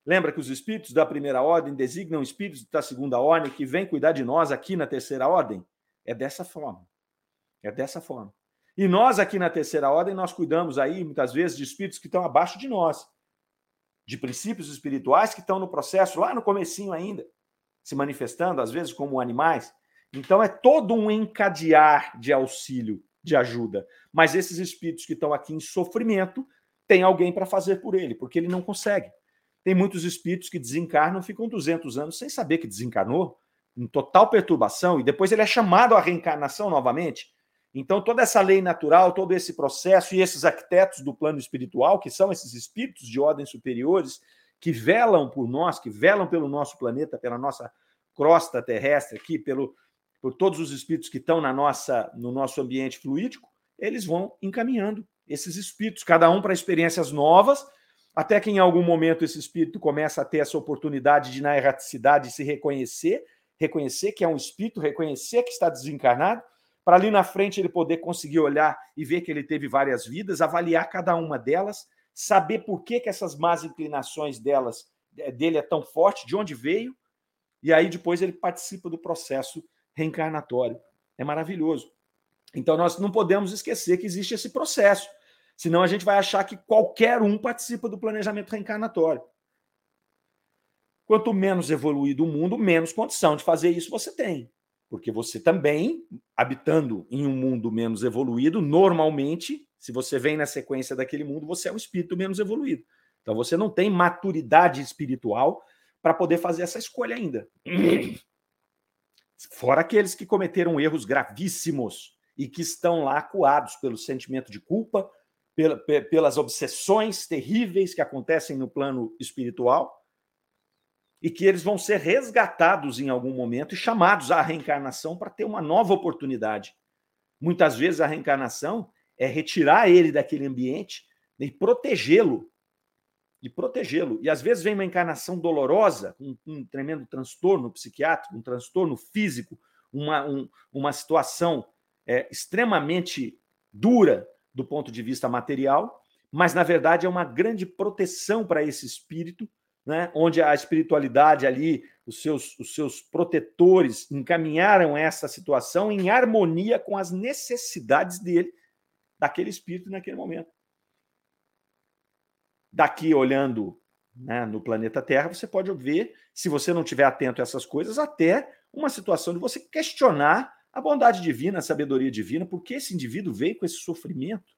Lembra que os espíritos da primeira ordem designam espíritos da segunda ordem que vêm cuidar de nós aqui na terceira ordem? É dessa forma. É dessa forma. E nós aqui na terceira ordem, nós cuidamos aí, muitas vezes, de espíritos que estão abaixo de nós de princípios espirituais que estão no processo lá no comecinho ainda, se manifestando às vezes como animais. Então é todo um encadear de auxílio, de ajuda. Mas esses espíritos que estão aqui em sofrimento têm alguém para fazer por ele, porque ele não consegue. Tem muitos espíritos que desencarnam, ficam 200 anos sem saber que desencarnou, em total perturbação, e depois ele é chamado à reencarnação novamente. Então, toda essa lei natural, todo esse processo e esses arquitetos do plano espiritual, que são esses espíritos de ordem superiores, que velam por nós, que velam pelo nosso planeta, pela nossa crosta terrestre aqui, pelo, por todos os espíritos que estão na nossa, no nosso ambiente fluídico, eles vão encaminhando esses espíritos, cada um para experiências novas, até que em algum momento esse espírito começa a ter essa oportunidade de, na erraticidade, se reconhecer, reconhecer que é um espírito, reconhecer que está desencarnado, para ali na frente ele poder conseguir olhar e ver que ele teve várias vidas, avaliar cada uma delas, saber por que, que essas más inclinações delas eh, dele é tão forte, de onde veio, e aí depois ele participa do processo reencarnatório. É maravilhoso. Então nós não podemos esquecer que existe esse processo, senão a gente vai achar que qualquer um participa do planejamento reencarnatório. Quanto menos evoluído o mundo, menos condição de fazer isso você tem. Porque você também, habitando em um mundo menos evoluído, normalmente, se você vem na sequência daquele mundo, você é um espírito menos evoluído. Então você não tem maturidade espiritual para poder fazer essa escolha ainda. Fora aqueles que cometeram erros gravíssimos e que estão lá acuados pelo sentimento de culpa, pelas obsessões terríveis que acontecem no plano espiritual e que eles vão ser resgatados em algum momento e chamados à reencarnação para ter uma nova oportunidade. Muitas vezes a reencarnação é retirar ele daquele ambiente e protegê-lo. E protegê-lo. E às vezes vem uma encarnação dolorosa, um, um tremendo transtorno psiquiátrico, um transtorno físico, uma, um, uma situação é, extremamente dura do ponto de vista material, mas na verdade é uma grande proteção para esse espírito né, onde a espiritualidade ali, os seus, os seus protetores encaminharam essa situação em harmonia com as necessidades dele, daquele espírito naquele momento. Daqui, olhando né, no planeta Terra, você pode ver, se você não estiver atento a essas coisas, até uma situação de você questionar a bondade divina, a sabedoria divina, por que esse indivíduo veio com esse sofrimento?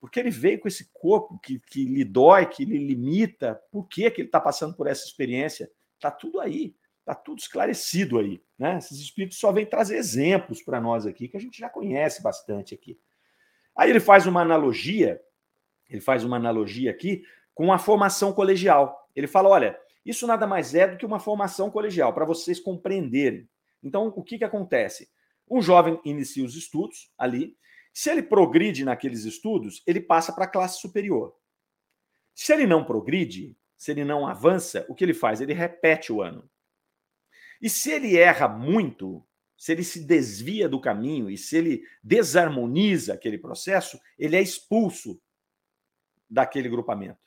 Porque ele veio com esse corpo que, que lhe dói, que lhe limita. Por que, que ele está passando por essa experiência? Está tudo aí, está tudo esclarecido aí. Né? Esses espíritos só vêm trazer exemplos para nós aqui, que a gente já conhece bastante aqui. Aí ele faz uma analogia, ele faz uma analogia aqui com a formação colegial. Ele fala: olha, isso nada mais é do que uma formação colegial, para vocês compreenderem. Então, o que, que acontece? Um jovem inicia os estudos ali, se ele progride naqueles estudos, ele passa para a classe superior. Se ele não progride, se ele não avança, o que ele faz? Ele repete o ano. E se ele erra muito, se ele se desvia do caminho e se ele desarmoniza aquele processo, ele é expulso daquele grupamento.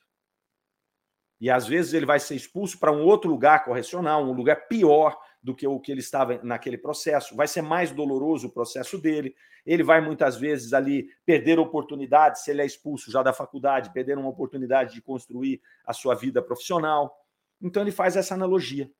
E às vezes ele vai ser expulso para um outro lugar correcional, um lugar pior, do que o que ele estava naquele processo. Vai ser mais doloroso o processo dele. Ele vai muitas vezes ali perder oportunidades, se ele é expulso já da faculdade, perder uma oportunidade de construir a sua vida profissional. Então ele faz essa analogia.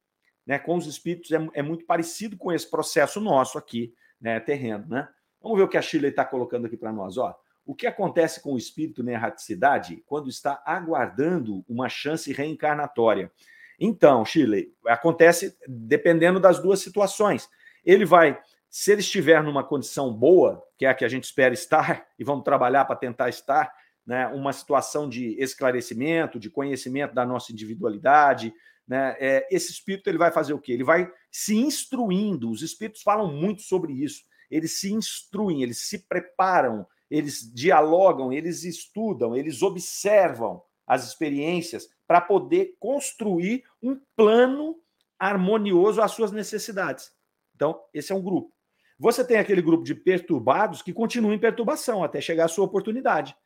Né, com os espíritos é, é muito parecido com esse processo nosso aqui, né, terreno. Né? Vamos ver o que a Shirley está colocando aqui para nós. Ó. O que acontece com o espírito na erraticidade quando está aguardando uma chance reencarnatória? Então, Chile, acontece dependendo das duas situações. Ele vai, se ele estiver numa condição boa, que é a que a gente espera estar, e vamos trabalhar para tentar estar, né, uma situação de esclarecimento, de conhecimento da nossa individualidade, né, é, esse espírito ele vai fazer o quê? Ele vai se instruindo. Os espíritos falam muito sobre isso. Eles se instruem, eles se preparam, eles dialogam, eles estudam, eles observam as experiências para poder construir um plano harmonioso às suas necessidades. Então, esse é um grupo. Você tem aquele grupo de perturbados que continuam em perturbação até chegar a sua oportunidade.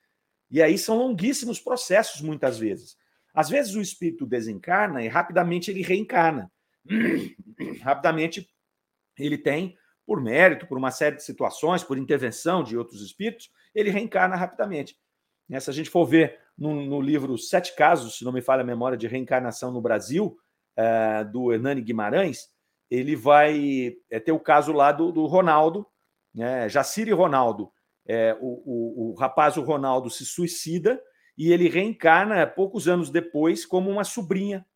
E aí são longuíssimos processos, muitas vezes. Às vezes o espírito desencarna e rapidamente ele reencarna. rapidamente ele tem, por mérito, por uma série de situações, por intervenção de outros espíritos, ele reencarna rapidamente. Se a gente for ver no, no, livro Sete Casos, se não me falha a memória, de reencarnação no Brasil, é, do Hernani Guimarães, ele vai é, ter o caso lá do, do Ronaldo, né, Jacir e Ronaldo. É, o, o, o rapaz, o Ronaldo, se suicida e ele reencarna poucos anos depois como uma sobrinha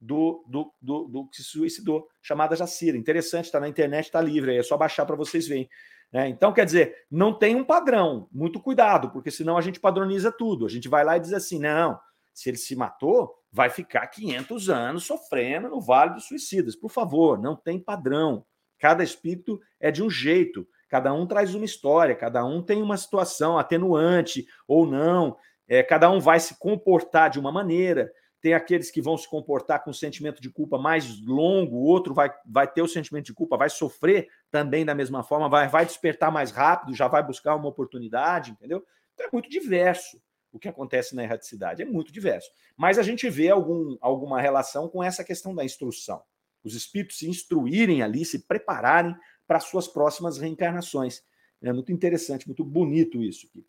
do, do, do, do que se suicidou, chamada Jacira. Interessante, está na internet, está livre, é só baixar para vocês verem. Né? Então, quer dizer, não tem um padrão. Muito cuidado, porque senão a gente padroniza tudo. A gente vai lá e diz assim: não, se ele se matou, vai ficar 500 anos sofrendo no Vale dos Suicidas. Por favor, não tem padrão. Cada espírito é de um jeito, cada um traz uma história, cada um tem uma situação atenuante ou não, é, cada um vai se comportar de uma maneira tem aqueles que vão se comportar com sentimento de culpa mais longo, o outro vai, vai ter o sentimento de culpa, vai sofrer também da mesma forma, vai, vai despertar mais rápido, já vai buscar uma oportunidade, entendeu? Então é muito diverso o que acontece na erraticidade, é muito diverso. Mas a gente vê algum, alguma relação com essa questão da instrução. Os espíritos se instruírem ali, se prepararem para suas próximas reencarnações. É muito interessante, muito bonito isso aqui.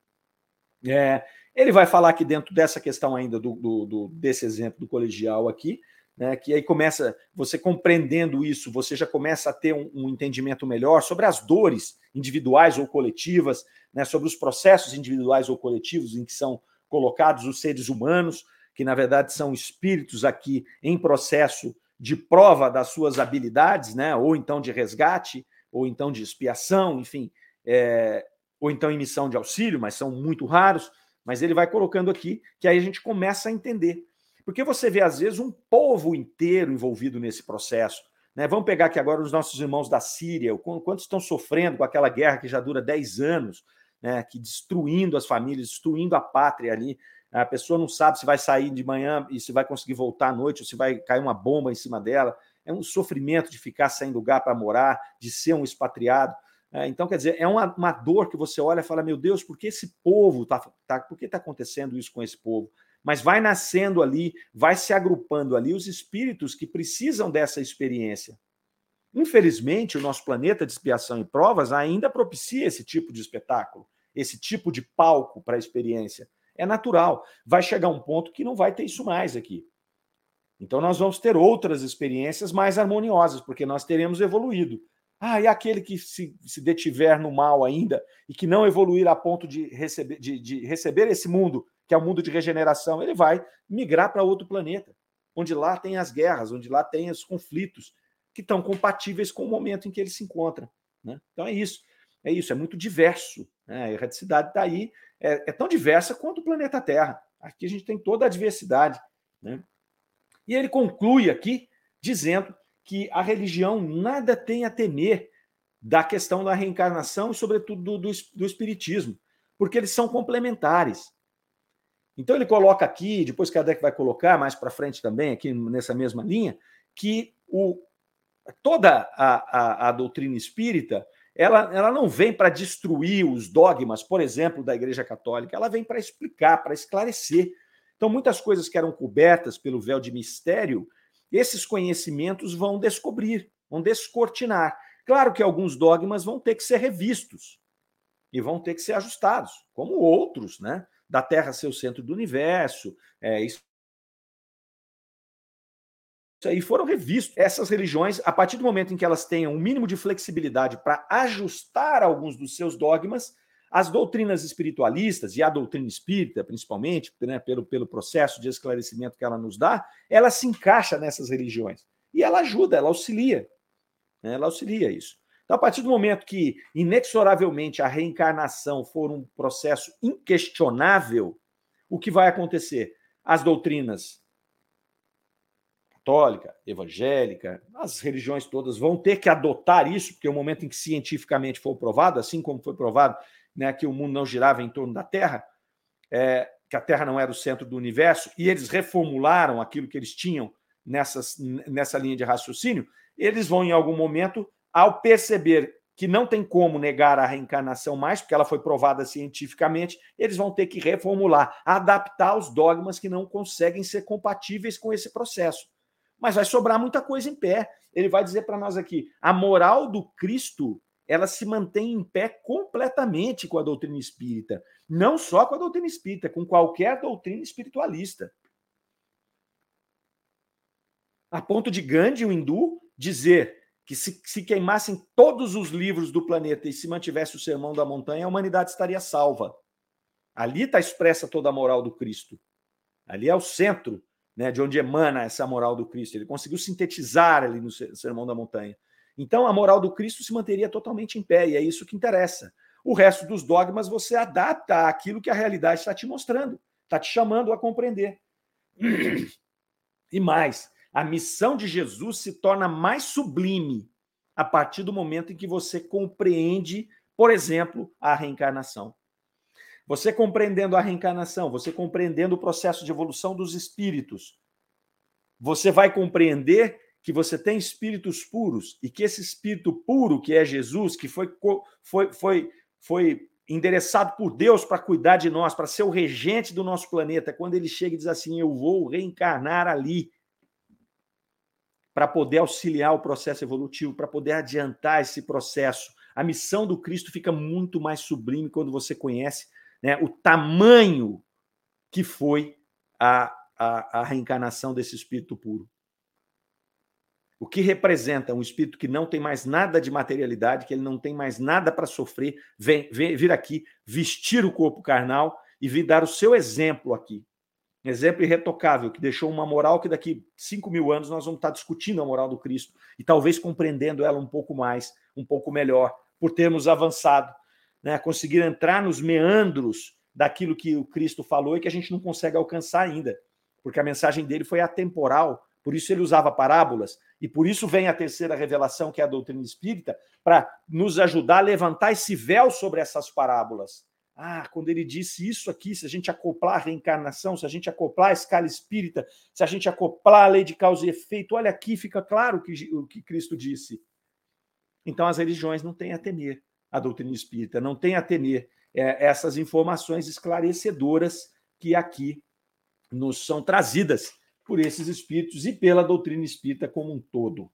É, ele vai falar aqui dentro dessa questão ainda do, do, do, desse exemplo do colegial aqui, né, que aí começa, você compreendendo isso, você já começa a ter um, um entendimento melhor sobre as dores individuais ou coletivas, né, sobre os processos individuais ou coletivos em que são colocados os seres humanos, que na verdade são espíritos aqui em processo de prova das suas habilidades, né, ou então de resgate, ou então de expiação, enfim, é, ou então em missão de auxílio, mas são muito raros. Mas ele vai colocando aqui que aí a gente começa a entender. Porque você vê, às vezes, um povo inteiro envolvido nesse processo. Né? Vamos pegar aqui agora os nossos irmãos da Síria, quantos estão sofrendo com aquela guerra que já dura 10 anos, né? que destruindo as famílias, destruindo a pátria ali. A pessoa não sabe se vai sair de manhã e se vai conseguir voltar à noite, ou se vai cair uma bomba em cima dela. É um sofrimento de ficar sem lugar para morar, de ser um expatriado. É, então, quer dizer, é uma, uma, dor que você olha e fala: meu Deus, por que esse povo está. Tá, por que está acontecendo isso com esse povo? Mas vai nascendo ali, vai se agrupando ali os espíritos que precisam dessa experiência. Infelizmente, o nosso planeta de expiação e provas ainda propicia esse tipo de espetáculo, esse tipo de palco para a experiência. É natural. Vai chegar um ponto que não vai ter isso mais aqui. Então, nós vamos ter outras experiências mais harmoniosas, porque nós teremos evoluído. Ah, e aquele que se, se detiver no mal ainda e que não evoluir a ponto de receber, de, de receber esse mundo, que é o um mundo de regeneração, ele vai migrar para outro planeta, onde lá tem as guerras, onde lá tem os conflitos que estão compatíveis com o momento em que ele se encontra. Né? Então é isso, é isso, é muito diverso. Né? A erraticidade está aí, é, é, tão diversa quanto o planeta Terra. Aqui a gente tem toda a diversidade. Né? E ele conclui aqui dizendo que a religião nada tem a temer da questão da reencarnação e, sobretudo, do, do, do espiritismo, porque eles são complementares. Então ele coloca aqui, depois Kardec vai colocar mais para frente também, aqui nessa mesma linha, que o, toda a, a, a doutrina espírita ela, ela não vem para destruir os dogmas, por exemplo, da Igreja Católica, ela vem para explicar, para esclarecer. Então, muitas coisas que eram cobertas pelo véu de mistério, esses conhecimentos vão descobrir, vão descortinar. Claro que alguns dogmas vão ter que ser revistos e vão ter que ser ajustados, como outros, né? Da Terra ser o centro do universo, é, isso aí foram revistos. Essas religiões, a partir do momento em que elas tenham um mínimo de flexibilidade para ajustar alguns dos seus dogmas, as doutrinas espiritualistas, e a doutrina espírita, principalmente, né, pelo, pelo processo de esclarecimento que ela nos dá, ela se encaixa nessas religiões. E ela ajuda, ela auxilia. Né, ela auxilia isso. Então, a partir do momento que, inexoravelmente, a reencarnação for um processo inquestionável, o que vai acontecer? As doutrinas católica, evangélica, as religiões todas vão ter que adotar isso, porque é o momento em que cientificamente for provado, assim como foi provado né, que o mundo não girava em torno da Terra, é, que a Terra não era o centro do universo, e eles reformularam aquilo que eles tinham nessas, nessa linha de raciocínio, eles vão, em algum momento, ao perceber que não tem como negar a reencarnação mais, porque ela foi provada cientificamente, eles vão ter que reformular, adaptar os dogmas que não conseguem ser compatíveis com esse processo. Mas vai sobrar muita coisa em pé. Ele vai dizer para nós aqui: a moral do Cristo ela se mantém em pé completamente com a doutrina espírita. Não só com a doutrina espírita, com qualquer doutrina espiritualista. A ponto de Gandhi, o hindu, dizer que se, se queimassem todos os livros do planeta e se mantivesse o sermão da montanha, a humanidade estaria salva. Ali está expressa toda a moral do Cristo. Ali é o centro né, de onde emana essa moral do Cristo. Ele conseguiu sintetizar ali no sermão da montanha. Então, a moral do Cristo se manteria totalmente em pé, e é isso que interessa. O resto dos dogmas você adapta àquilo que a realidade está te mostrando, está te chamando a compreender. E mais, a missão de Jesus se torna mais sublime a partir do momento em que você compreende, por exemplo, a reencarnação. Você compreendendo a reencarnação, você compreendendo o processo de evolução dos espíritos, você vai compreender que você tem espíritos puros e que esse espírito puro, que é Jesus, que foi, foi, foi, foi endereçado por Deus para cuidar de nós, para ser o regente do nosso planeta, quando ele chega e diz assim: Eu vou reencarnar ali, para poder auxiliar o processo evolutivo, para poder adiantar esse processo. A missão do Cristo fica muito mais sublime quando você conhece né, o tamanho que foi a, a, a reencarnação desse espírito puro. O que representa um espírito que não tem mais nada de materialidade, que ele não tem mais nada para sofrer, vem, vem vir aqui, vestir o corpo carnal e vir dar o seu exemplo aqui. Exemplo irretocável, que deixou uma moral que daqui cinco mil anos nós vamos estar discutindo a moral do Cristo e talvez compreendendo ela um pouco mais, um pouco melhor, por termos avançado, né? conseguir entrar nos meandros daquilo que o Cristo falou e que a gente não consegue alcançar ainda, porque a mensagem dele foi atemporal, por isso ele usava parábolas, e por isso vem a terceira revelação, que é a doutrina espírita, para nos ajudar a levantar esse véu sobre essas parábolas. Ah, quando ele disse isso aqui, se a gente acoplar a reencarnação, se a gente acoplar a escala espírita, se a gente acoplar a lei de causa e efeito, olha aqui, fica claro o que, o que Cristo disse. Então as religiões não têm a temer a doutrina espírita, não têm a temer é, essas informações esclarecedoras que aqui nos são trazidas por esses espíritos e pela doutrina espírita como um todo.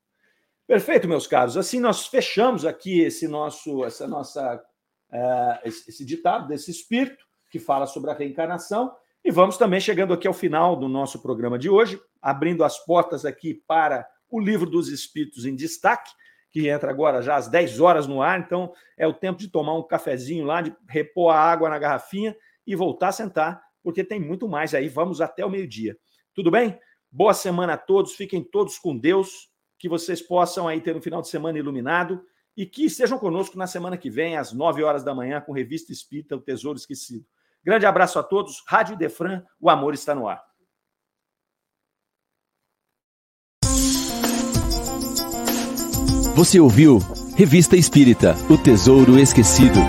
Perfeito, meus caros. Assim nós fechamos aqui esse nosso, essa nossa, uh, esse, ditado desse espírito que fala sobre a reencarnação e vamos também chegando aqui ao final do nosso programa de hoje, abrindo as portas aqui para o livro dos espíritos em destaque que entra agora já às 10 horas no ar, então é o tempo de tomar um cafezinho lá, de repor a água na garrafinha e voltar a sentar, porque tem muito mais aí. Vamos até o meio-dia. Tudo bem? Boa semana a todos, fiquem todos com Deus, que vocês possam aí ter um final de semana iluminado e que estejam conosco na semana que vem, às 9 horas da manhã, com Revista Espírita, O Tesouro Esquecido. Grande abraço a todos. Rádio Defran, o amor está no ar. Você ouviu Revista Espírita O Tesouro Esquecido.